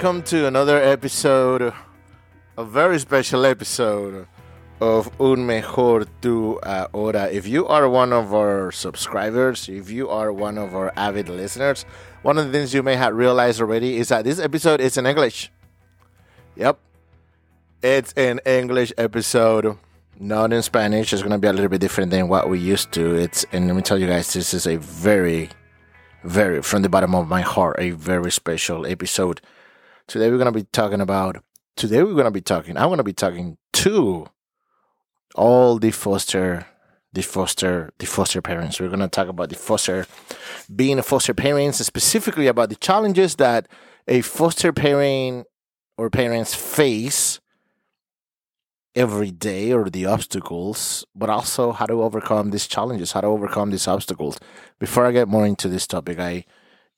Welcome to another episode, a very special episode of Un Mejor Tu Ahora. If you are one of our subscribers, if you are one of our avid listeners, one of the things you may have realized already is that this episode is in English. Yep, it's an English episode, not in Spanish. It's going to be a little bit different than what we used to. It's and let me tell you guys, this is a very very, from the bottom of my heart, a very special episode. Today we're going to be talking about, today we're going to be talking, I'm going to be talking to all the foster, the foster, the foster parents. We're going to talk about the foster, being a foster parents, specifically about the challenges that a foster parent or parents face every day or the obstacles, but also how to overcome these challenges, how to overcome these obstacles. Before I get more into this topic, I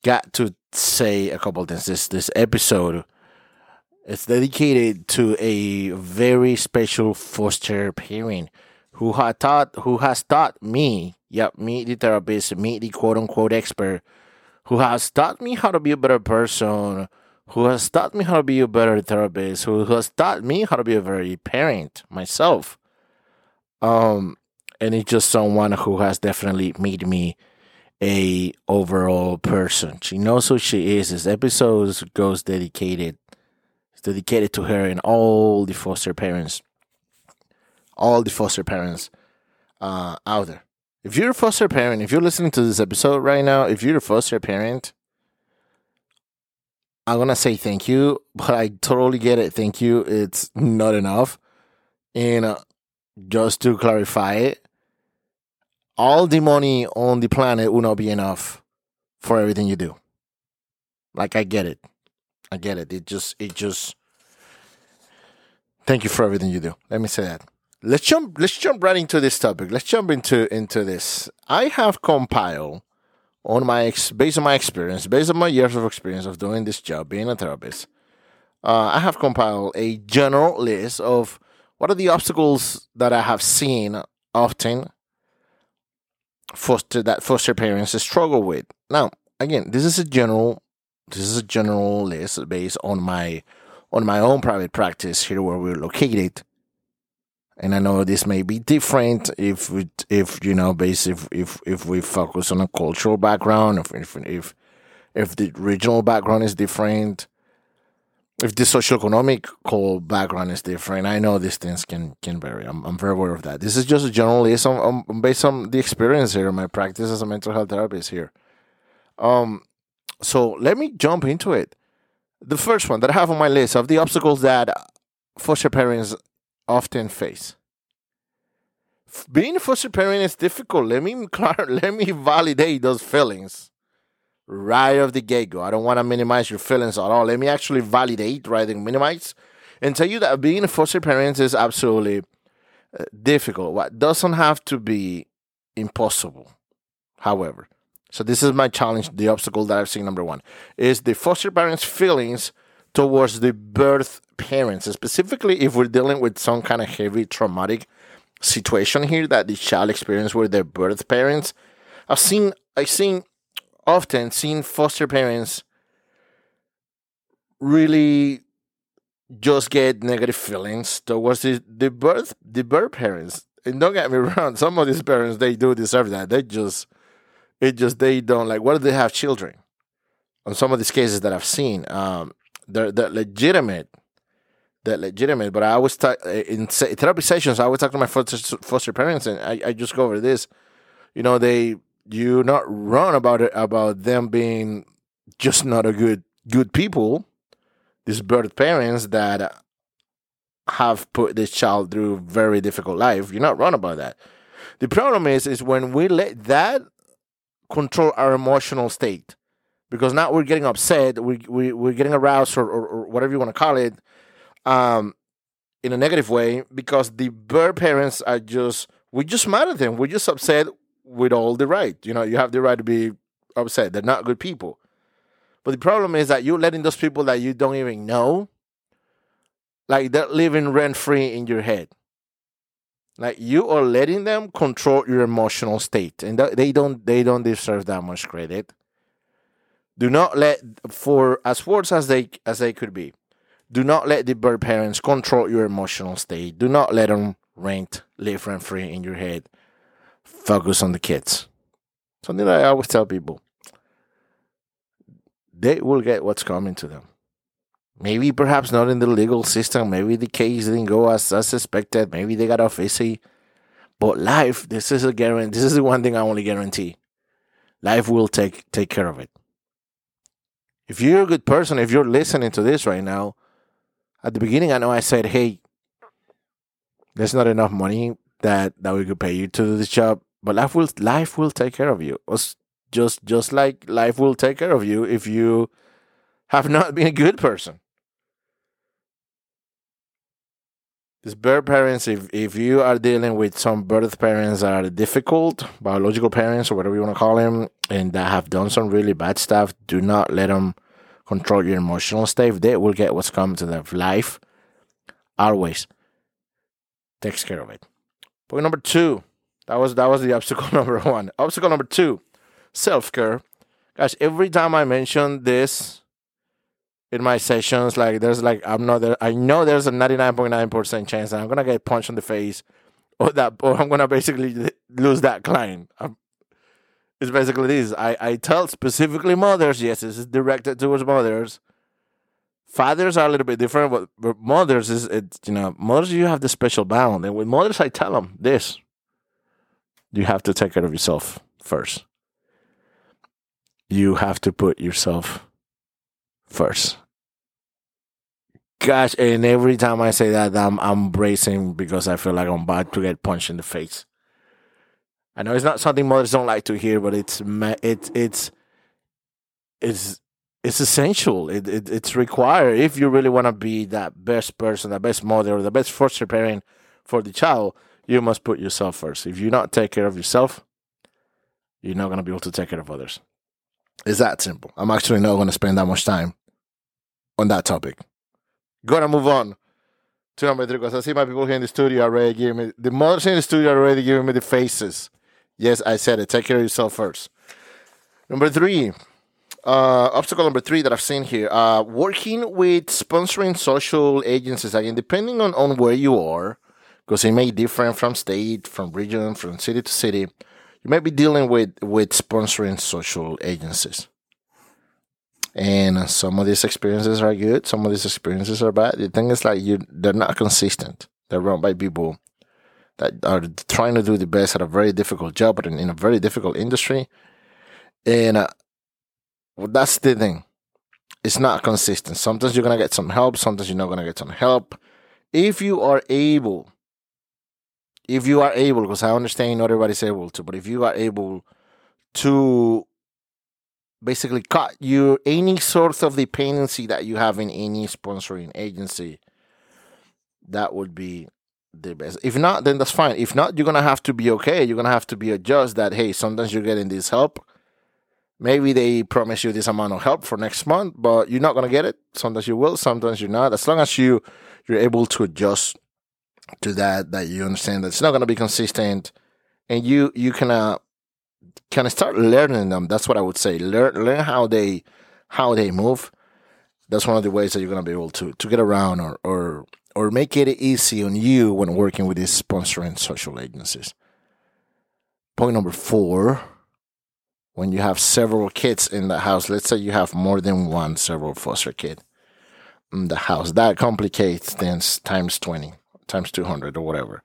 got to say a couple things. This this episode is dedicated to a very special foster parent who had taught who has taught me, yep, me the therapist, me the quote unquote expert, who has taught me how to be a better person who has taught me how to be a better therapist, who has taught me how to be a very parent myself. Um, and it's just someone who has definitely made me a overall person. She knows who she is. This episode goes dedicated, dedicated to her and all the foster parents, all the foster parents uh, out there. If you're a foster parent, if you're listening to this episode right now, if you're a foster parent, I'm gonna say thank you, but I totally get it. Thank you. It's not enough. And uh, just to clarify it, all the money on the planet will not be enough for everything you do. Like I get it. I get it. It just it just thank you for everything you do. Let me say that. Let's jump let's jump right into this topic. Let's jump into into this. I have compiled on my ex- based on my experience, based on my years of experience of doing this job, being a therapist, uh, I have compiled a general list of what are the obstacles that I have seen often foster that foster parents struggle with. Now, again, this is a general this is a general list based on my on my own private practice here where we're located and I know this may be different if we, if you know, based if, if if we focus on a cultural background, if if if, if the regional background is different, if the socioeconomic background is different. I know these things can can vary. I'm I'm very aware of that. This is just a on based on the experience here, my practice as a mental health therapist here. Um, so let me jump into it. The first one that I have on my list of the obstacles that foster parents often face. Being a foster parent is difficult. Let me let me validate those feelings right off the get go. I don't want to minimize your feelings at all. Let me actually validate rather than minimize and tell you that being a foster parent is absolutely uh, difficult. What doesn't have to be impossible, however. So this is my challenge, the obstacle that I've seen. Number one is the foster parents' feelings towards the birth parents, specifically if we're dealing with some kind of heavy traumatic situation here that the child experienced with their birth parents. I've seen I've seen often seen foster parents really just get negative feelings towards the, the birth the birth parents. And don't get me wrong, some of these parents they do deserve that. They just it just they don't like what do they have children? On some of these cases that I've seen, um, they're, they're legitimate that legitimate. But I always talk in therapy sessions. I always talk to my foster, foster parents, and I, I just go over this. You know, they you not wrong about it about them being just not a good good people. These birth parents that have put this child through very difficult life. You're not wrong about that. The problem is is when we let that control our emotional state. Because now we're getting upset, we, we, we're getting aroused, or, or, or whatever you want to call it, um, in a negative way because the bird parents are just we just mad at them. We're just upset with all the right. You know, you have the right to be upset. They're not good people. But the problem is that you're letting those people that you don't even know, like they're living rent free in your head. Like you are letting them control your emotional state, and they don't they don't deserve that much credit. Do not let for as words as they as they could be. Do not let the bird parents control your emotional state. Do not let them rent, live rent free in your head. Focus on the kids. Something I always tell people. They will get what's coming to them. Maybe perhaps not in the legal system. Maybe the case didn't go as, as expected. Maybe they got off easy. But life, this is a guarantee. This is the one thing I only guarantee. Life will take take care of it. If you're a good person, if you're listening to this right now, at the beginning I know I said, "Hey, there's not enough money that that we could pay you to do this job, but life will life will take care of you. Just just like life will take care of you if you have not been a good person. These birth parents, if, if you are dealing with some birth parents that are difficult, biological parents or whatever you want to call them, and that have done some really bad stuff, do not let them control your emotional state. They will get what's coming to them. Life always takes care of it. Point number two. That was that was the obstacle number one. Obstacle number two, self care. Guys, every time I mention this in my sessions. Like there's like I'm not there. I know there's a 99.9% chance that I'm gonna get punched in the face, or that or I'm gonna basically lose that client. I'm, it's basically this. I I tell specifically mothers. Yes, this is directed towards mothers. Fathers are a little bit different, but, but mothers is it. You know, mothers you have the special bond, and with mothers I tell them this: you have to take care of yourself first. You have to put yourself first gosh, and every time I say that, I'm I'm bracing because I feel like I'm about to get punched in the face. I know it's not something mothers don't like to hear, but it's it's it's it's it's essential. It, it it's required if you really want to be that best person, the best mother, or the best foster parent for the child. You must put yourself first. If you not take care of yourself, you're not gonna be able to take care of others. It's that simple. I'm actually not gonna spend that much time on that topic. Gonna move on to number three because I see my people here in the studio already giving me the mothers in the studio already giving me the faces. Yes, I said it. Take care of yourself first. Number three, uh, obstacle number three that I've seen here, uh, working with sponsoring social agencies. Again, depending on, on where you are, because it may differ from state, from region, from city to city, you might be dealing with with sponsoring social agencies. And some of these experiences are good, some of these experiences are bad. The thing is like you they're not consistent. They're run by people that are trying to do the best at a very difficult job, but in, in a very difficult industry. And uh, well, that's the thing. It's not consistent. Sometimes you're gonna get some help. Sometimes you're not gonna get some help. If you are able, if you are able, because I understand not everybody's able to, but if you are able to basically cut your any sort of dependency that you have in any sponsoring agency that would be the best if not then that's fine if not you're gonna have to be okay you're gonna have to be adjust that hey sometimes you're getting this help maybe they promise you this amount of help for next month but you're not gonna get it sometimes you will sometimes you're not as long as you you're able to adjust to that that you understand that it's not gonna be consistent and you you can uh, kind of start learning them. That's what I would say. Learn learn how they how they move. That's one of the ways that you're gonna be able to to get around or or or make it easy on you when working with these sponsoring social agencies. Point number four, when you have several kids in the house, let's say you have more than one several foster kid in the house, that complicates things times 20, times 200 or whatever.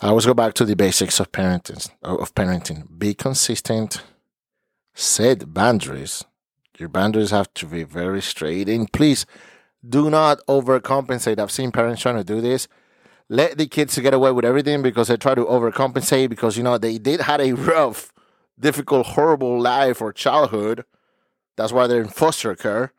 I always go back to the basics of parenting. Of parenting, be consistent, set boundaries. Your boundaries have to be very straight, and please do not overcompensate. I've seen parents trying to do this. Let the kids get away with everything because they try to overcompensate because you know they did had a rough, difficult, horrible life or childhood. That's why they're in foster care,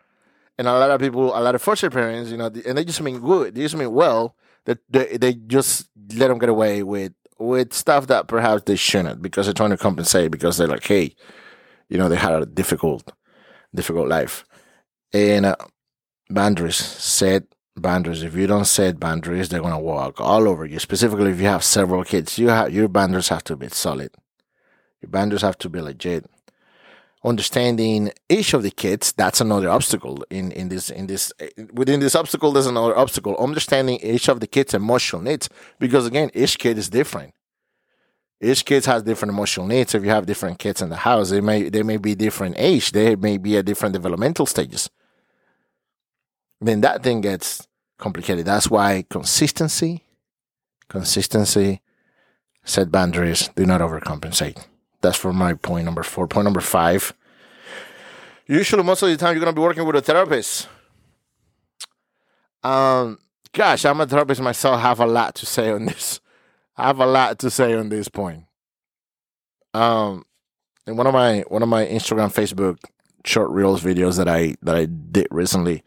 and a lot of people, a lot of foster parents, you know, and they just mean good, they just mean well that they, they just let them get away with with stuff that perhaps they shouldn't because they're trying to compensate because they're like, hey, you know, they had a difficult, difficult life. And uh, boundaries, set boundaries. If you don't set boundaries, they're gonna walk all over you. Specifically, if you have several kids, you have your boundaries have to be solid. Your boundaries have to be legit. understanding each of the kids that's another obstacle in in this in this eh, within this obstacle there's another obstacle. Understanding each of the kids emotional needs because again each kid is different. Each kid has different emotional needs. If you have different kids in the house they may they may be different age. They may be at different developmental stages. Then that thing gets complicated. That's why consistency consistency set boundaries do not overcompensate that's for my point number four. Point number five. Usually, most of the time, you're going to be working with a therapist. Um, gosh, I'm a therapist myself. I have a lot to say on this. I have a lot to say on this point. Um, in one of my one of my Instagram, Facebook short reels videos that I that I did recently,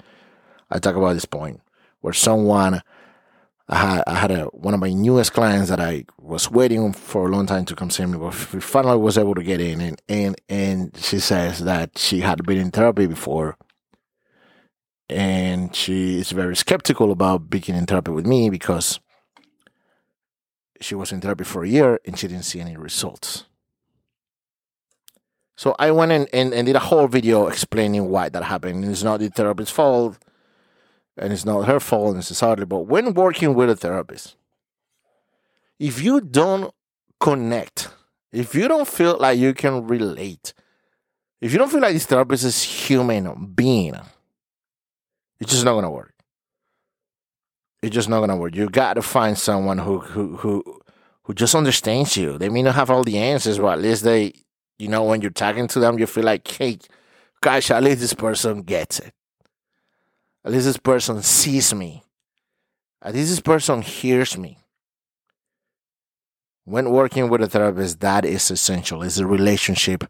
I talk about this point where someone I had, I had a, one of my newest clients that I was waiting for a long time to come see me, but finally was able to get in. And, and, and she says that she had been in therapy before. And she is very skeptical about being in therapy with me because she was in therapy for a year and she didn't see any results. So I went in and, and did a whole video explaining why that happened. It's not the therapist's fault and it's not her fault necessarily, but when working with a therapist, if you don't connect, if you don't feel like you can relate, if you don't feel like this therapist is human being, it's just not gonna work. It's just not gonna work. You got to find someone who who who who just understands you. They may not have all the answers, but at least they, you know, when you're talking to them, you feel like, hey, gosh, at least this person gets it. At least this person sees me. At least this person hears me. When working with a therapist, that is essential. It's a relationship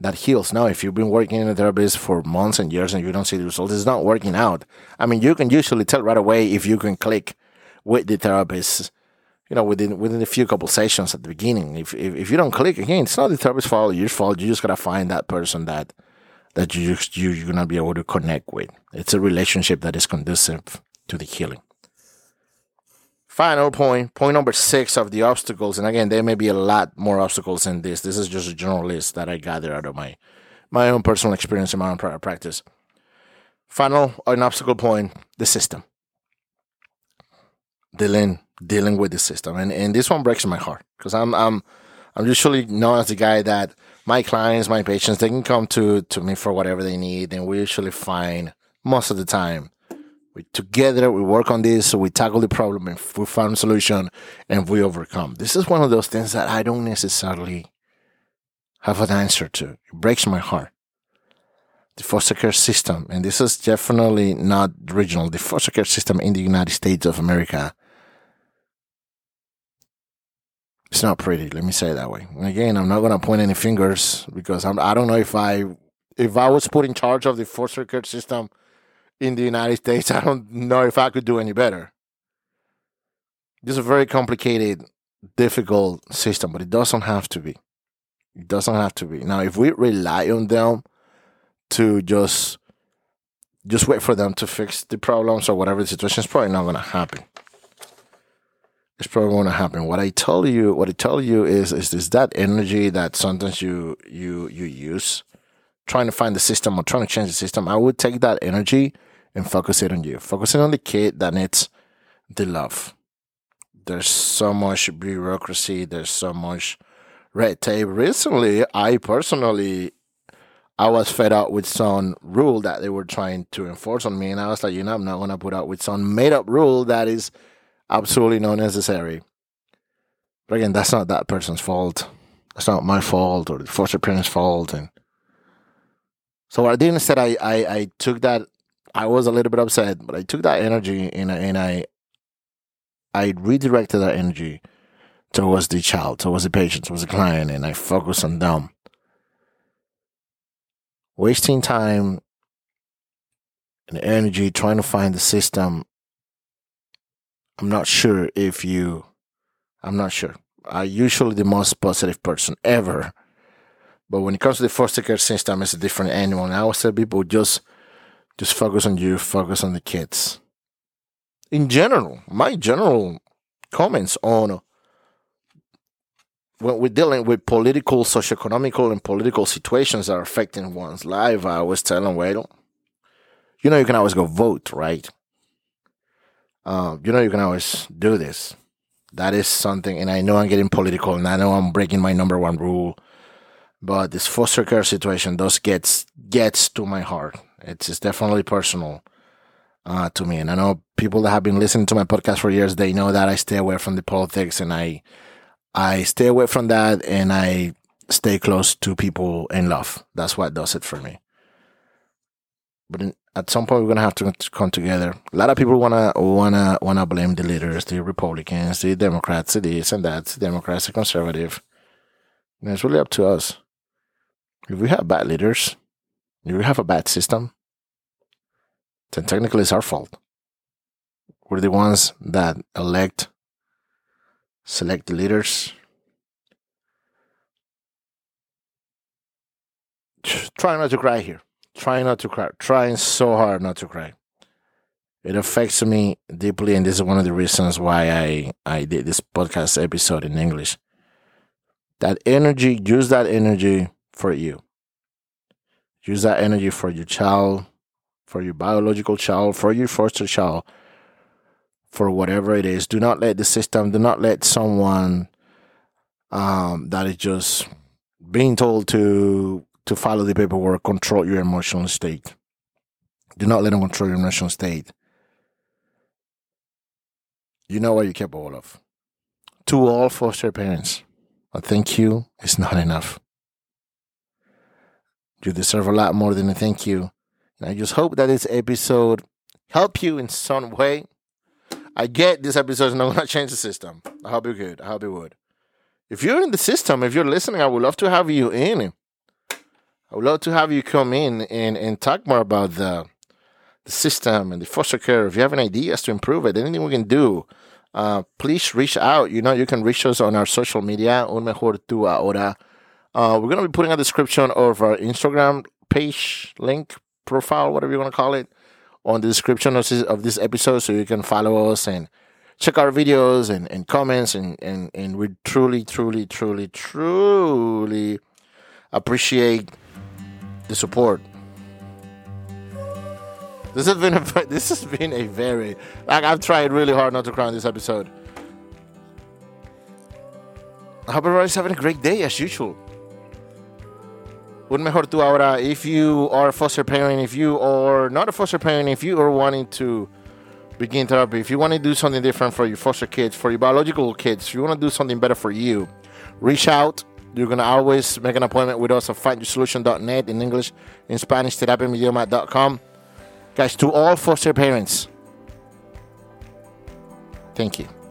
that heals. Now, if you've been working in a therapist for months and years and you don't see the results, it's not working out. I mean, you can usually tell right away if you can click with the therapist, you know, within within a few couple sessions at the beginning. If if, if you don't click again, it's not the therapist's fault, your fault. You just gotta find that person that that you, you, you're gonna be able to connect with. It's a relationship that is conducive to the healing. Final point, point number six of the obstacles, and again, there may be a lot more obstacles in this. This is just a general list that I gather out of my my own personal experience and my own practice. Final, an obstacle point, the system. Dealing dealing with the system, and and this one breaks my heart because I'm I'm I'm usually known as the guy that my clients, my patients, they can come to, to me for whatever they need. And we usually find most of the time we together, we work on this, so we tackle the problem and we find a solution and we overcome. This is one of those things that I don't necessarily have an answer to. It breaks my heart. The foster care system, and this is definitely not regional, the foster care system in the United States of America it's not pretty. Let me say it that way. And again, I'm not going to point any fingers because I'm, I don't know if I if I was put in charge of the foster care system in the United States, I don't know if I could do any better. This is a very complicated, difficult system, but it doesn't have to be. It doesn't have to be. Now, if we rely on them to just just wait for them to fix the problems or whatever the situation is probably not going to happen it's probably going to happen. What I tell you, what I tell you is, is, is that energy that sometimes you you you use, trying to find the system or trying to change the system. I would take that energy and focus it on you. Focusing on the kid that needs the love. There's so much bureaucracy. There's so much red tape. Recently, I personally, I was fed up with some rule that they were trying to enforce on me, and I was like, you know, I'm not gonna put up with some made up rule that is absolutely not necessary. But again, that's not that person's fault. That's not my fault or the foster parent's fault. And so what I did instead, I, I, I took that. I was a little bit upset, but I took that energy and, and I, I redirected that energy towards the child, towards the patient, towards the client, and I focused on them. Wasting time and energy trying to find the system I'm not sure if you, I'm not sure. I'm usually the most positive person ever. But when it comes to the foster care system, it's a different animal. And I always tell people just, just focus on you, focus on the kids. In general, my general comments on uh, when we're dealing with political, socioeconomical, and political situations that are affecting one's life, I always tell them, well, you know, you can always go vote, right? Um, you know, you can always do this. That is something, and I know I'm getting political, and I know I'm breaking my number one rule, but this foster care situation does gets gets to my heart. It's, it's definitely personal uh, to me, and I know people that have been listening to my podcast for years. They know that I stay away from the politics, and I I stay away from that and I stay close to people in love. That's what does it for me. But in, at some point, we're gonna have to come together. A lot of people wanna wanna wanna blame the leaders, the Republicans, the Democrats, this and that, the Democrats, the conservative. And it's really up to us. If we have bad leaders, if we have a bad system, then technically it's our fault. We're the ones that elect select the leaders. Try not to cry here. Try not to cry. Trying so hard not to cry. It affects me deeply, and this is one of the reasons why I, I did this podcast episode in English. That energy, use that energy for you. Use that energy for your child, for your biological child, for your foster child, for whatever it is. Do not let the system, do not let someone um, that is just being told to to follow the paperwork control your emotional state. Do not let them control your emotional state. You know what you're capable of. To all foster parents, a thank you is not enough. You deserve a lot more than a thank you. And I just hope that this episode help you in some way I get this episode is not going to change the system. I hope you could. I hope you would. If you're in the system, if you're listening, I would love to have you in. I would love to have you come in and, and talk more about the the system and the foster care. If you have any ideas to improve it, anything we can do, uh, please reach out. You know, you can reach us on our social media, un mejor tu ahora. Uh, we're going to be putting a description of our Instagram page, link, profile, whatever you want to call it on the description of this, of this episode so you can follow us and check our videos and, and comments and, and, and we truly, truly, truly, truly appreciate the support. This has been a this has been a very like I've tried really hard not to cry in this episode. I hope everybody's having a great day as usual un mejor tú ahora if you are a foster parent if you are not a foster parent if you are wanting to begin therapy if you want to do something different for your foster kids for your biological kids if you want to do something better for you reach out you're going to always make an appointment with us at findyoursolution.net in english in spanish terapiamidioma.com guys to all foster parents thank you